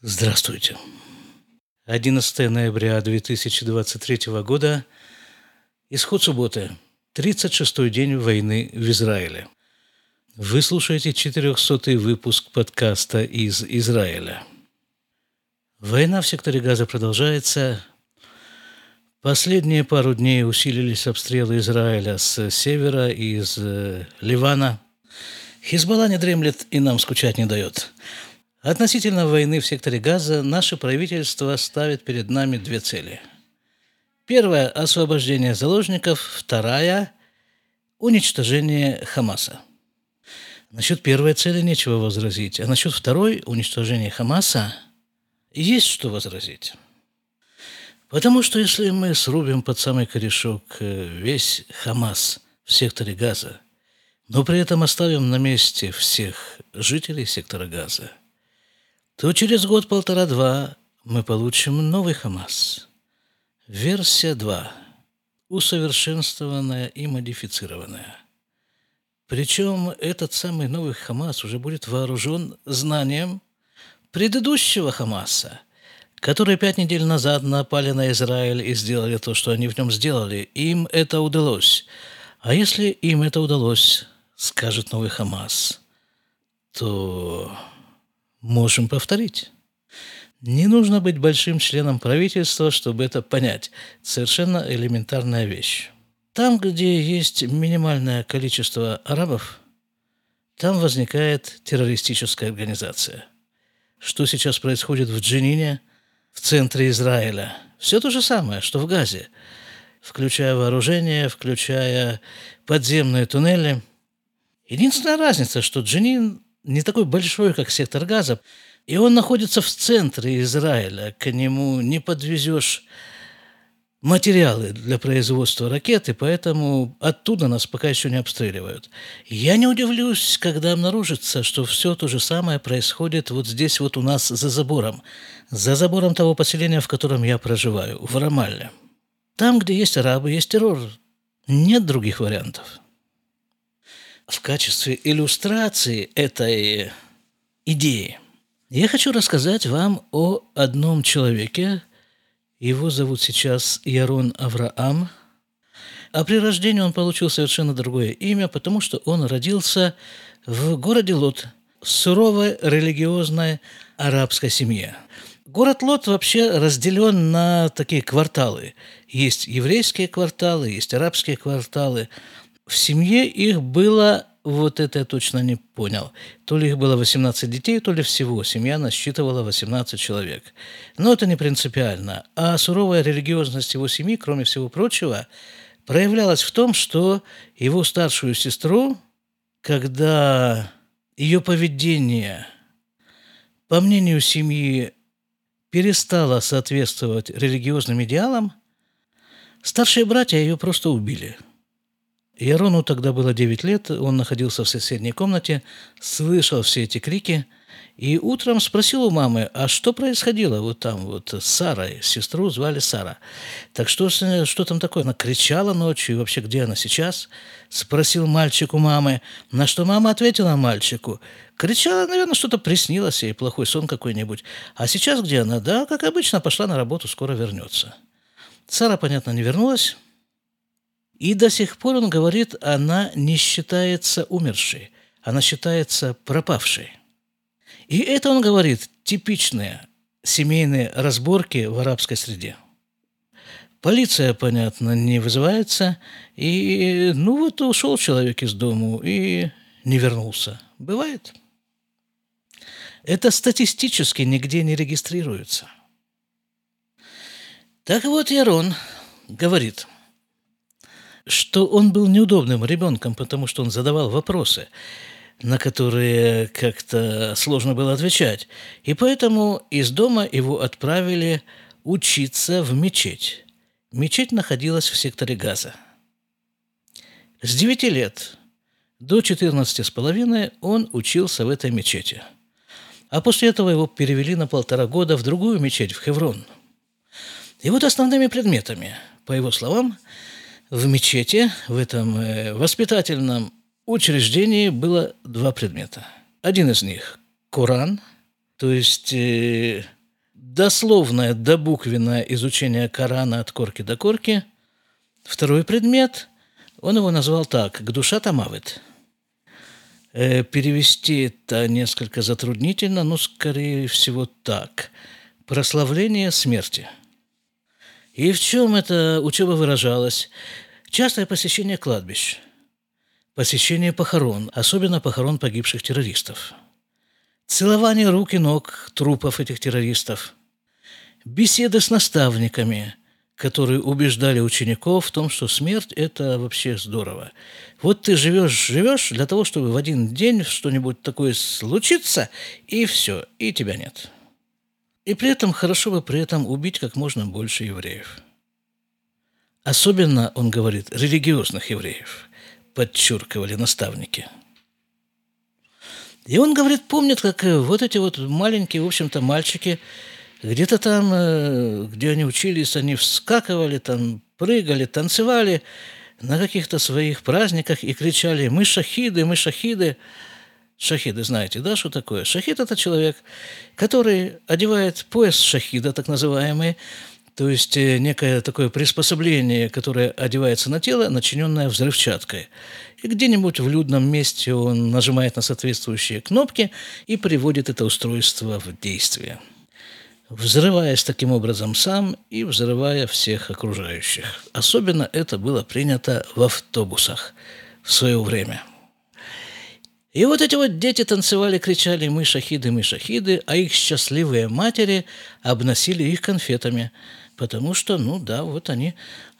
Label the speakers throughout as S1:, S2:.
S1: Здравствуйте. 11 ноября 2023 года. Исход субботы. 36-й день войны в Израиле. Вы слушаете 400-й выпуск подкаста из Израиля. Война в секторе Газа продолжается. Последние пару дней усилились обстрелы Израиля с севера и из э, Ливана. Хизбалла не дремлет и нам скучать не дает. Относительно войны в секторе Газа наше правительство ставит перед нами две цели. Первая – освобождение заложников, вторая – уничтожение Хамаса. Насчет первой цели нечего возразить, а насчет второй – уничтожения Хамаса – есть что возразить. Потому что если мы срубим под самый корешок э, весь Хамас в секторе Газа, но при этом оставим на месте всех жителей сектора Газа – то через год-полтора-два мы получим новый ХАМАС. Версия 2. Усовершенствованная и модифицированная. Причем этот самый новый ХАМАС уже будет вооружен знанием предыдущего ХАМАСа, которые пять недель назад напали на Израиль и сделали то, что они в нем сделали. Им это удалось. А если им это удалось, скажет новый ХАМАС, то можем повторить. Не нужно быть большим членом правительства, чтобы это понять. Совершенно элементарная вещь. Там, где есть минимальное количество арабов, там возникает террористическая организация. Что сейчас происходит в Джинине, в центре Израиля? Все то же самое, что в Газе, включая вооружение, включая подземные туннели. Единственная разница, что Джинин не такой большой, как сектор газа, и он находится в центре Израиля. К нему не подвезешь материалы для производства ракеты, поэтому оттуда нас пока еще не обстреливают. Я не удивлюсь, когда обнаружится, что все то же самое происходит вот здесь вот у нас за забором, за забором того поселения, в котором я проживаю, в Рамалле. Там, где есть арабы, есть террор. Нет других вариантов в качестве иллюстрации этой идеи я хочу рассказать вам о одном человеке. Его зовут сейчас Ярон Авраам. А при рождении он получил совершенно другое имя, потому что он родился в городе Лот, суровой религиозной арабской семье. Город Лот вообще разделен на такие кварталы. Есть еврейские кварталы, есть арабские кварталы – в семье их было, вот это я точно не понял, то ли их было 18 детей, то ли всего. Семья насчитывала 18 человек. Но это не принципиально. А суровая религиозность его семьи, кроме всего прочего, проявлялась в том, что его старшую сестру, когда ее поведение, по мнению семьи, перестало соответствовать религиозным идеалам, старшие братья ее просто убили – Ярону тогда было 9 лет, он находился в соседней комнате, слышал все эти крики, и утром спросил у мамы, а что происходило вот там вот с Сарой, сестру звали Сара. Так что, что там такое? Она кричала ночью, и вообще где она сейчас? Спросил мальчик у мамы, на что мама ответила мальчику. Кричала, наверное, что-то приснилось ей, плохой сон какой-нибудь. А сейчас где она? Да, как обычно, пошла на работу, скоро вернется. Сара, понятно, не вернулась, и до сих пор он говорит, она не считается умершей, она считается пропавшей. И это, он говорит, типичные семейные разборки в арабской среде. Полиция, понятно, не вызывается, и ну вот ушел человек из дому и не вернулся. Бывает. Это статистически нигде не регистрируется. Так вот, Ярон говорит – что он был неудобным ребенком, потому что он задавал вопросы, на которые как-то сложно было отвечать. И поэтому из дома его отправили учиться в мечеть. Мечеть находилась в секторе Газа. С 9 лет до 14 с половиной он учился в этой мечети. А после этого его перевели на полтора года в другую мечеть, в Хеврон. И вот основными предметами, по его словам, в мечети, в этом э, воспитательном учреждении было два предмета. Один из них – Коран, То есть э, дословное, добуквенное изучение Корана от корки до корки. Второй предмет, он его назвал так – «К душа тамавит». Э, перевести это несколько затруднительно, но, скорее всего, так. Прославление смерти. И в чем эта учеба выражалась? Частое посещение кладбищ, посещение похорон, особенно похорон погибших террористов, целование рук и ног трупов этих террористов, беседы с наставниками, которые убеждали учеников в том, что смерть – это вообще здорово. Вот ты живешь, живешь для того, чтобы в один день что-нибудь такое случится, и все, и тебя нет. И при этом хорошо бы при этом убить как можно больше евреев. Особенно, он говорит, религиозных евреев, подчеркивали наставники. И он говорит, помнит, как вот эти вот маленькие, в общем-то, мальчики – где-то там, э, где они учились, они вскакивали, там прыгали, танцевали на каких-то своих праздниках и кричали «Мы шахиды, мы шахиды». Шахиды, знаете, да, что такое? Шахид – это человек, который одевает пояс шахида, так называемый, то есть э, некое такое приспособление, которое одевается на тело, начиненное взрывчаткой. И где-нибудь в людном месте он нажимает на соответствующие кнопки и приводит это устройство в действие взрываясь таким образом сам и взрывая всех окружающих. Особенно это было принято в автобусах в свое время. И вот эти вот дети танцевали, кричали «Мы шахиды, мы шахиды», а их счастливые матери обносили их конфетами, потому что, ну да, вот они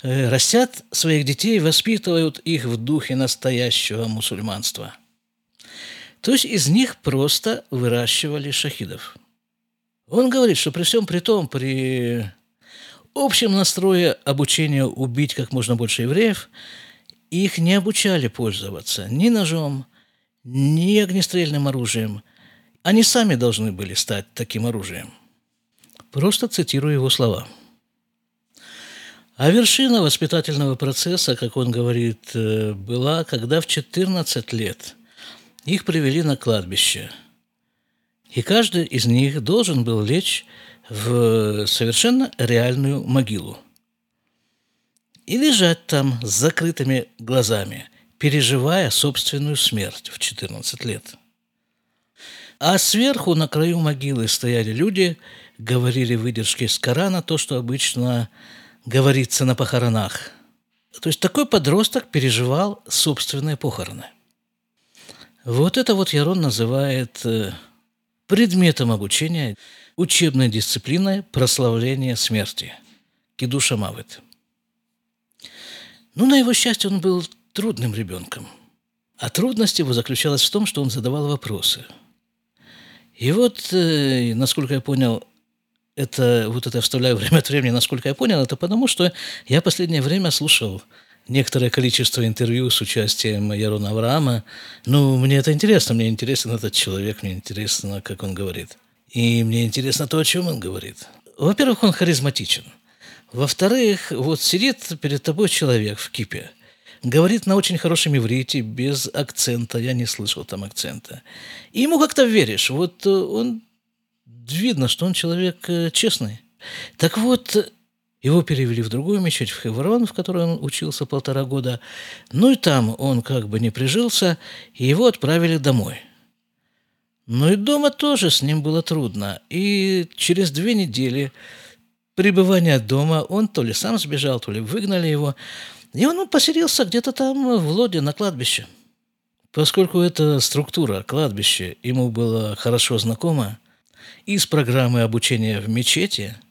S1: э, растят своих детей, воспитывают их в духе настоящего мусульманства. То есть из них просто выращивали шахидов – он говорит, что при всем при том, при общем настрое обучения убить как можно больше евреев, их не обучали пользоваться ни ножом, ни огнестрельным оружием. Они сами должны были стать таким оружием. Просто цитирую его слова. А вершина воспитательного процесса, как он говорит, э, была, когда в 14 лет их привели на кладбище – и каждый из них должен был лечь в совершенно реальную могилу. И лежать там с закрытыми глазами, переживая собственную смерть в 14 лет. А сверху на краю могилы стояли люди, говорили выдержки из Корана, то, что обычно говорится на похоронах. То есть такой подросток переживал собственные похороны. Вот это вот Ярон называет э, Предметом обучения учебная дисциплина прославление смерти. Кидуша Мавет. Ну, на его счастье, он был трудным ребенком. А трудность его заключалась в том, что он задавал вопросы. И вот, э, насколько я понял, это, вот это вставляю время от времени, насколько я понял, это потому, что я последнее время слушал некоторое количество интервью с участием Ярона Авраама. Ну, мне это интересно, мне интересен этот человек, мне интересно, как он говорит. И мне интересно то, о чем он говорит. Во-первых, он харизматичен. Во-вторых, вот сидит перед тобой человек в кипе, говорит на очень хорошем иврите, без акцента, я не слышал там акцента. И ему как-то веришь. Вот э, он видно, что он человек э, честный. Так вот, его перевели в другую мечеть, в Хеврон, в которой он учился полтора года. Ну и там он как бы не прижился, и его отправили домой. Но и дома тоже с ним было трудно. И через две недели пребывания дома он то ли сам сбежал, то ли выгнали его. И он поселился где-то там в Лоде на кладбище. Поскольку эта структура, кладбище, ему была хорошо знакома, из программы обучения в мечети –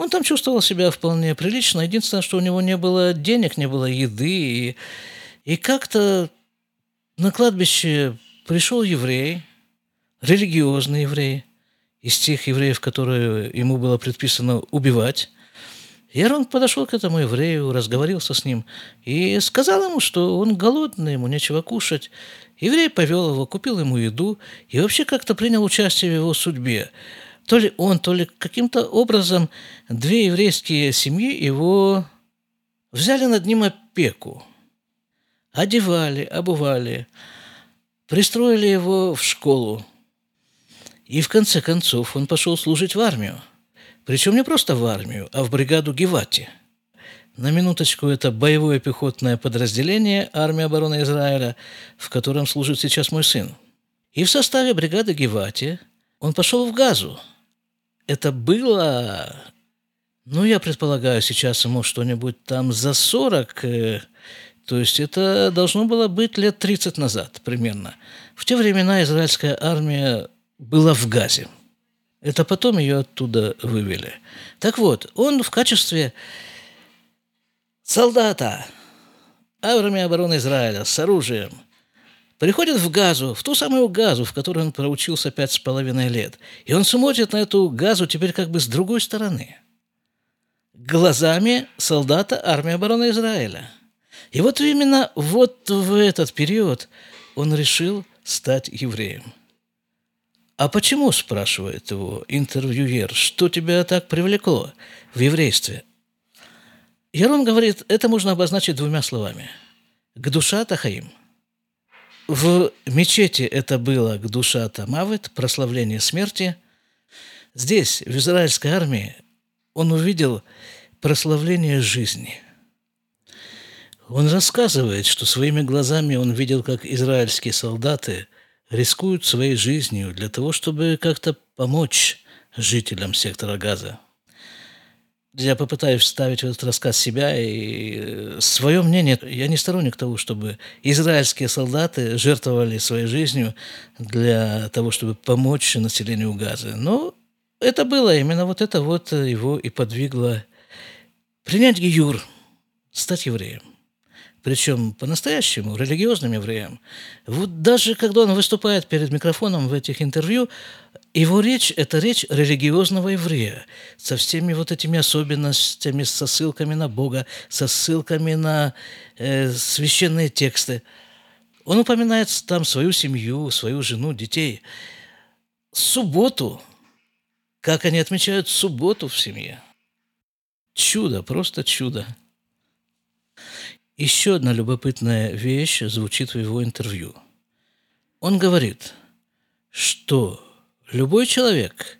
S1: он там чувствовал себя вполне прилично. Единственное, что у него не было денег, не было еды. И, и как-то на кладбище пришел еврей, религиозный еврей, из тех евреев, которые ему было предписано убивать. И Арон подошел к этому еврею, разговорился с ним и сказал ему, что он голодный, ему нечего кушать. Еврей повел его, купил ему еду и вообще как-то принял участие в его судьбе то ли он, то ли каким-то образом две еврейские семьи его взяли над ним опеку. Одевали, обували, пристроили его в школу. И в конце концов он пошел служить в армию. Причем не просто в армию, а в бригаду Гевати. На минуточку, это боевое пехотное подразделение армии обороны Израиля, в котором служит сейчас мой сын. И в составе бригады Гевати он пошел в Газу. Это было, ну, я предполагаю, сейчас ему что-нибудь там за 40, э, то есть это должно было быть лет 30 назад примерно. В те времена израильская армия была в Газе – это потом ее оттуда вывели. Так вот, он в качестве солдата армии обороны Израиля с оружием приходит в Газу, в ту самую Газу, в которой он проучился пять с половиной лет. И он смотрит на эту Газу теперь как бы с другой стороны. Глазами солдата армии обороны Израиля. И вот именно вот в этот период он решил стать евреем – «А почему?» – спрашивает его интервьюер. «Что тебя так привлекло в еврействе?» Ярон говорит, это можно обозначить двумя словами. «К душа Тахаим». В мечети это было к душа Тамавит, прославление смерти. Здесь, в израильской армии, он увидел прославление жизни. Он рассказывает, что своими глазами он видел, как израильские солдаты – рискуют своей жизнью для того, чтобы как-то помочь жителям сектора газа. Я попытаюсь вставить в этот рассказ себя и э, свое мнение. Я не сторонник того, чтобы израильские солдаты жертвовали своей жизнью для того, чтобы помочь населению Газа. Но это было, именно вот это вот его и подвигло принять Гиюр, стать евреем причем по-настоящему, религиозным евреям. Вот даже когда он выступает перед микрофоном в этих интервью, его речь – это речь религиозного еврея со всеми вот этими особенностями, со ссылками на Бога, со ссылками на э, священные тексты. Он упоминает там свою семью, свою жену, детей. Субботу, как они отмечают субботу в семье. Чудо, просто чудо. Еще одна любопытная вещь звучит в его интервью. Он говорит, что любой человек,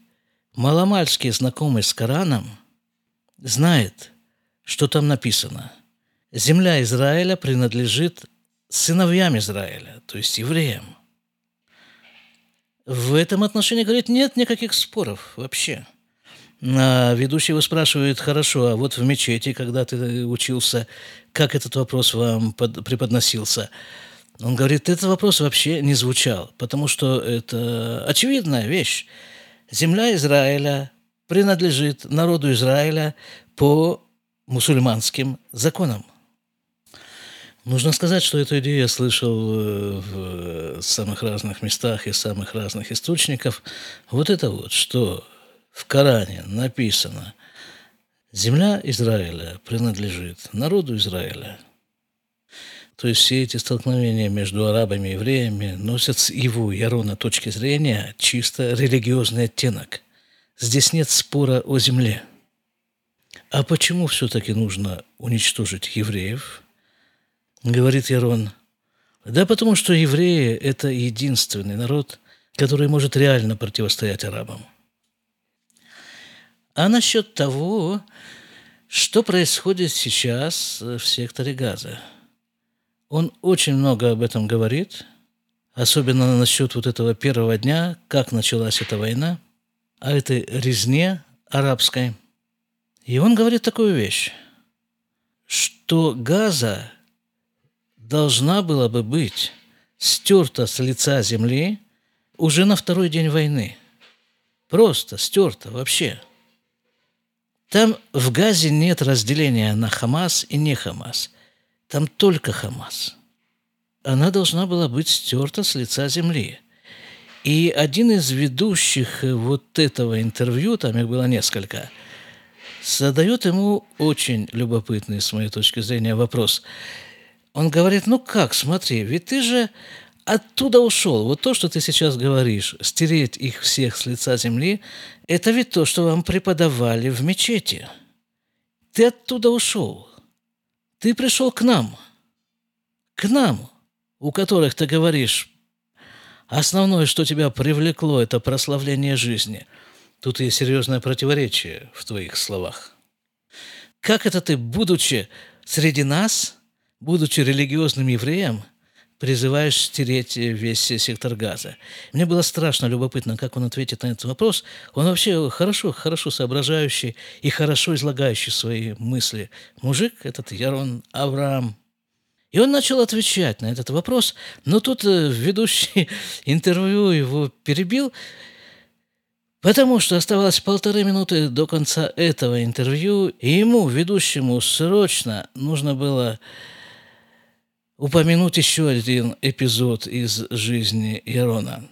S1: маломальски знакомый с Кораном, знает, что там написано. Земля Израиля принадлежит сыновьям Израиля, то есть евреям. В этом отношении, говорит, нет никаких споров вообще – ведущий его спрашивает, хорошо, а вот в мечети, когда ты учился, как этот вопрос вам под, преподносился? Он говорит, этот вопрос вообще не звучал, потому что это очевидная вещь. Земля Израиля принадлежит народу Израиля по мусульманским законам. Нужно сказать, что эту идею я слышал э, в самых разных местах и самых разных источников. Вот это вот, что в Коране написано, земля Израиля принадлежит народу Израиля. То есть все эти столкновения между арабами и евреями носят с его Ярона точки зрения чисто религиозный оттенок. Здесь нет спора о земле. А почему все-таки нужно уничтожить евреев? Говорит Ярон. Да потому что евреи – это единственный народ, который может реально противостоять арабам а насчет того, что происходит сейчас в секторе Газа. Он очень много об этом говорит, особенно насчет вот этого первого дня, как началась эта война, о этой резне арабской. И он говорит такую вещь, что Газа должна была бы быть стерта с лица земли уже на второй день войны. Просто стерта вообще – там в Газе нет разделения на Хамас и не Хамас. Там только Хамас. Она должна была быть стерта с лица земли. И один из ведущих вот этого интервью, там их было несколько, задает ему очень любопытный, с моей точки зрения, вопрос. Он говорит, ну как, смотри, ведь ты же оттуда ушел. Вот то, что ты сейчас говоришь, стереть их всех с лица земли, это ведь то, что вам преподавали в мечети. Ты оттуда ушел. Ты пришел к нам. К нам, у которых ты говоришь, основное, что тебя привлекло, это прославление жизни. Тут есть серьезное противоречие в твоих словах. Как это ты, будучи среди нас, будучи религиозным евреем, призываешь стереть весь сектор газа. Мне было страшно любопытно, как он ответит на этот вопрос. Он вообще хорошо, хорошо соображающий и хорошо излагающий свои мысли. Мужик этот Ярон Авраам. И он начал отвечать на этот вопрос, но тут э, ведущий интервью его перебил, потому что оставалось полторы минуты до конца этого интервью, и ему, ведущему, срочно нужно было упомянуть еще один эпизод из жизни Ярона.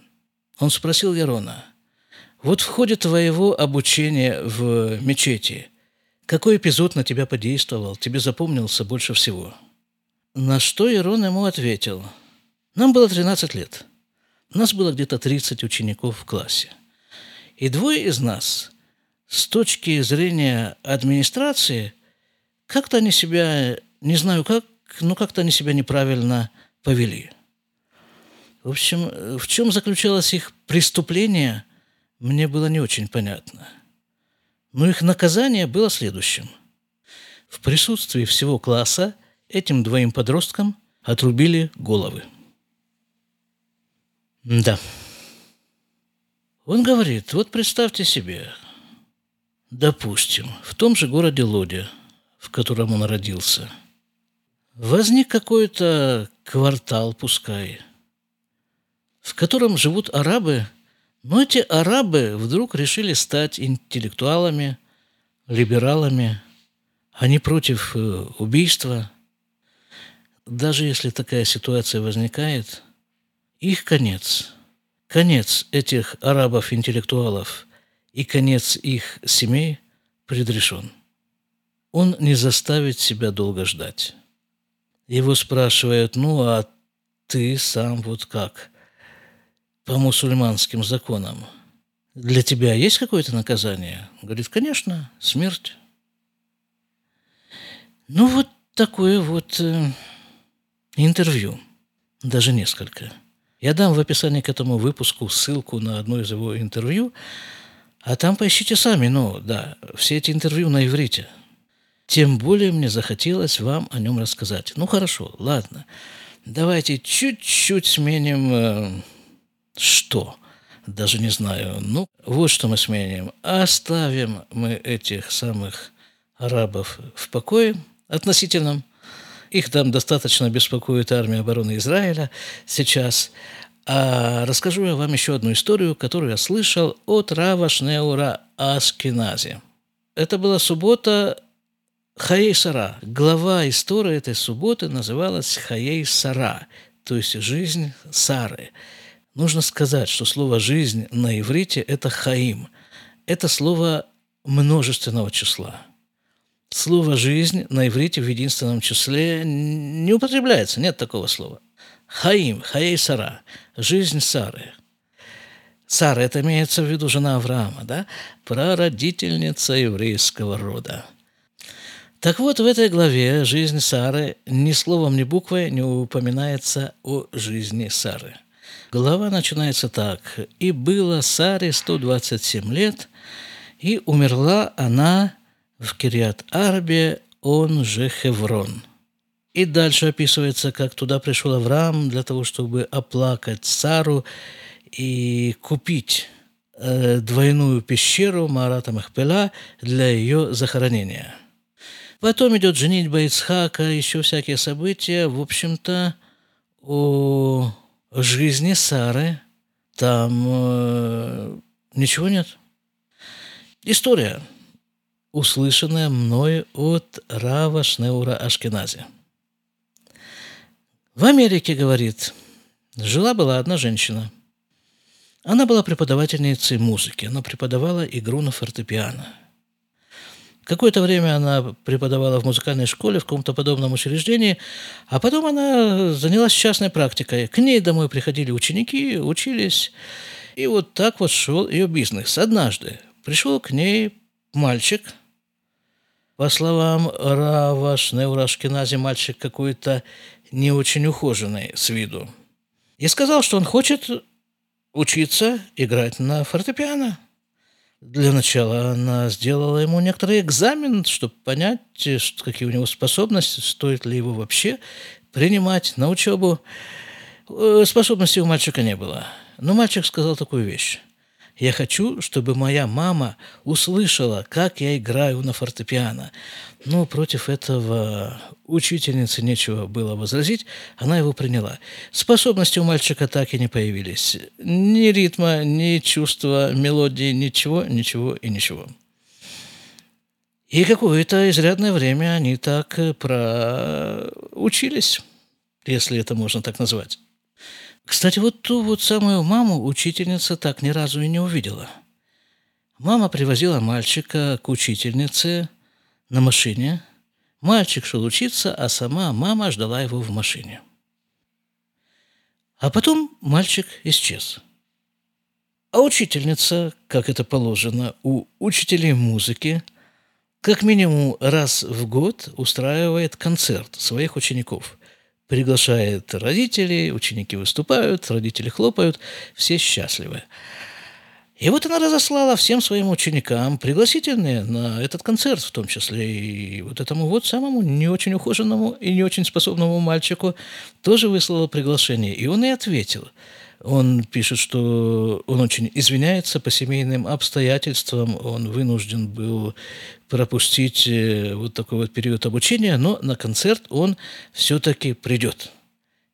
S1: Он спросил Ярона, вот в ходе твоего обучения в мечети, какой эпизод на тебя подействовал, тебе запомнился больше всего? На что Ярон ему ответил, нам было 13 лет, у нас было где-то 30 учеников в классе. И двое из нас, с точки зрения администрации, как-то они себя, не знаю как, ну, как-то они себя неправильно повели. В общем, в чем заключалось их преступление, мне было не очень понятно. Но их наказание было следующим. В присутствии всего класса этим двоим подросткам отрубили головы. Да. Он говорит, вот представьте себе, допустим, в том же городе Лодя, в котором он родился – возник какой-то квартал, пускай, в котором живут арабы, но эти арабы вдруг решили стать интеллектуалами, либералами, они против э, убийства. Даже если такая ситуация возникает, их конец, конец этих арабов-интеллектуалов и конец их семей предрешен. Он не заставит себя долго ждать. Его спрашивают, ну а ты сам вот как? По мусульманским законам. Для тебя есть какое-то наказание? Говорит, конечно, смерть. Ну вот такое вот э, интервью. Даже несколько. Я дам в описании к этому выпуску ссылку на одно из его интервью, а там поищите сами. Ну, да, все эти интервью на иврите – тем более мне захотелось вам о нем рассказать. Ну хорошо, ладно. Давайте чуть-чуть сменим э, что? Даже не знаю. Ну, вот что мы сменим. Оставим мы этих самых арабов в покое относительном. Их там достаточно беспокоит армия обороны Израиля сейчас. А расскажу я вам еще одну историю, которую я слышал от Рава Шнеура Аскинази. Это была суббота Хаей Сара. Глава истории этой субботы называлась Хаей Сара, то есть жизнь Сары. Нужно сказать, что слово «жизнь» на иврите – это «хаим». Это слово множественного числа. Слово «жизнь» на иврите в единственном числе не употребляется, нет такого слова. Хаим, Хаей Сара, жизнь Сары. Сара – это имеется в виду жена Авраама, да? прародительница еврейского рода – так вот, в этой главе «Жизнь Сары» ни словом, ни буквой не упоминается о жизни Сары. Глава начинается так. «И было Саре 127 лет, и умерла она в Кириат-Арбе, он же Хеврон». И дальше описывается, как туда пришел Авраам для того, чтобы оплакать Сару и купить э, двойную пещеру Марата Махпела для ее захоронения – Потом идет женитьба Ицхака, еще всякие события. В общем-то, о жизни Сары там э, ничего нет. История, услышанная мной от Рава Шнеура Ашкенази. В Америке, говорит, жила-была одна женщина. Она была преподавательницей музыки. Она преподавала игру на фортепиано – Какое-то время она преподавала в музыкальной школе, в каком-то подобном учреждении, а потом она занялась частной практикой. К ней домой приходили ученики, учились, и вот так вот шел ее бизнес. Однажды пришел к ней мальчик, по словам Рава Шнеурашкинази, мальчик какой-то не очень ухоженный с виду, и сказал, что он хочет учиться играть на фортепиано. Для начала она сделала ему некоторый экзамен, чтобы понять, какие у него способности, стоит ли его вообще принимать на учебу. Э, способностей у мальчика не было. Но мальчик сказал такую вещь. Я хочу, чтобы моя мама услышала, как я играю на фортепиано. Но против этого учительнице нечего было возразить, она его приняла. Способности у мальчика так и не появились. Ни ритма, ни чувства, мелодии, ничего, ничего и ничего. И какое-то изрядное время они так проучились, если это можно так назвать. Кстати, вот ту вот самую маму учительница так ни разу и не увидела. Мама привозила мальчика к учительнице на машине. Мальчик шел учиться, а сама мама ждала его в машине. А потом мальчик исчез. А учительница, как это положено у учителей музыки, как минимум раз в год устраивает концерт своих учеников – приглашает родителей, ученики выступают, родители хлопают, все счастливы. И вот она разослала всем своим ученикам пригласительные на этот концерт, в том числе и вот этому вот самому не очень ухоженному и не очень способному мальчику тоже выслала приглашение. И он и ответил – он пишет, что он очень извиняется по семейным обстоятельствам, он вынужден был пропустить э, вот такой вот период обучения, но на концерт он все-таки придет.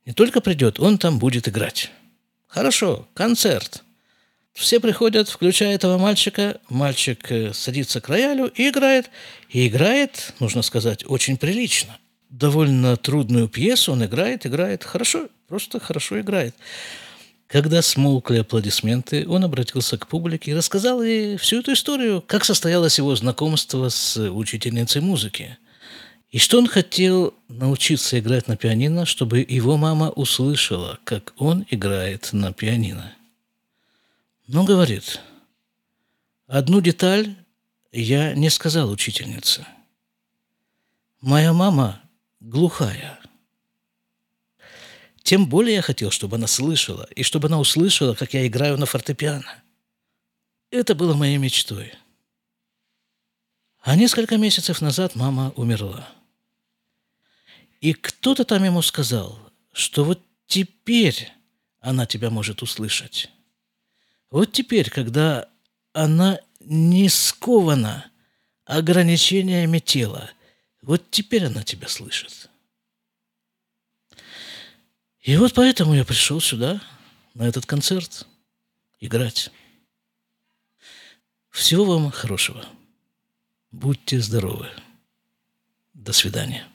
S1: Не только придет, он там будет играть. Хорошо, концерт. Все приходят, включая этого мальчика. Мальчик э, садится к роялю и играет. И играет, нужно сказать, очень прилично. Довольно трудную пьесу он играет, играет хорошо, просто хорошо играет. Когда смолкли аплодисменты, он обратился к публике и рассказал ей всю эту историю, как состоялось его знакомство с учительницей музыки. И что он хотел научиться играть на пианино, чтобы его мама услышала, как он играет на пианино. Но говорит, одну деталь я не сказал учительнице. Моя мама глухая – тем более я хотел, чтобы она слышала, и чтобы она услышала, как я играю на фортепиано. Это было моей мечтой. А несколько месяцев назад мама умерла. И кто-то там ему сказал, что вот теперь она тебя может услышать. Вот теперь, когда она не скована ограничениями тела, вот теперь она тебя слышит. И вот поэтому я пришел сюда, на этот концерт, играть. Всего вам хорошего. Будьте здоровы. До свидания.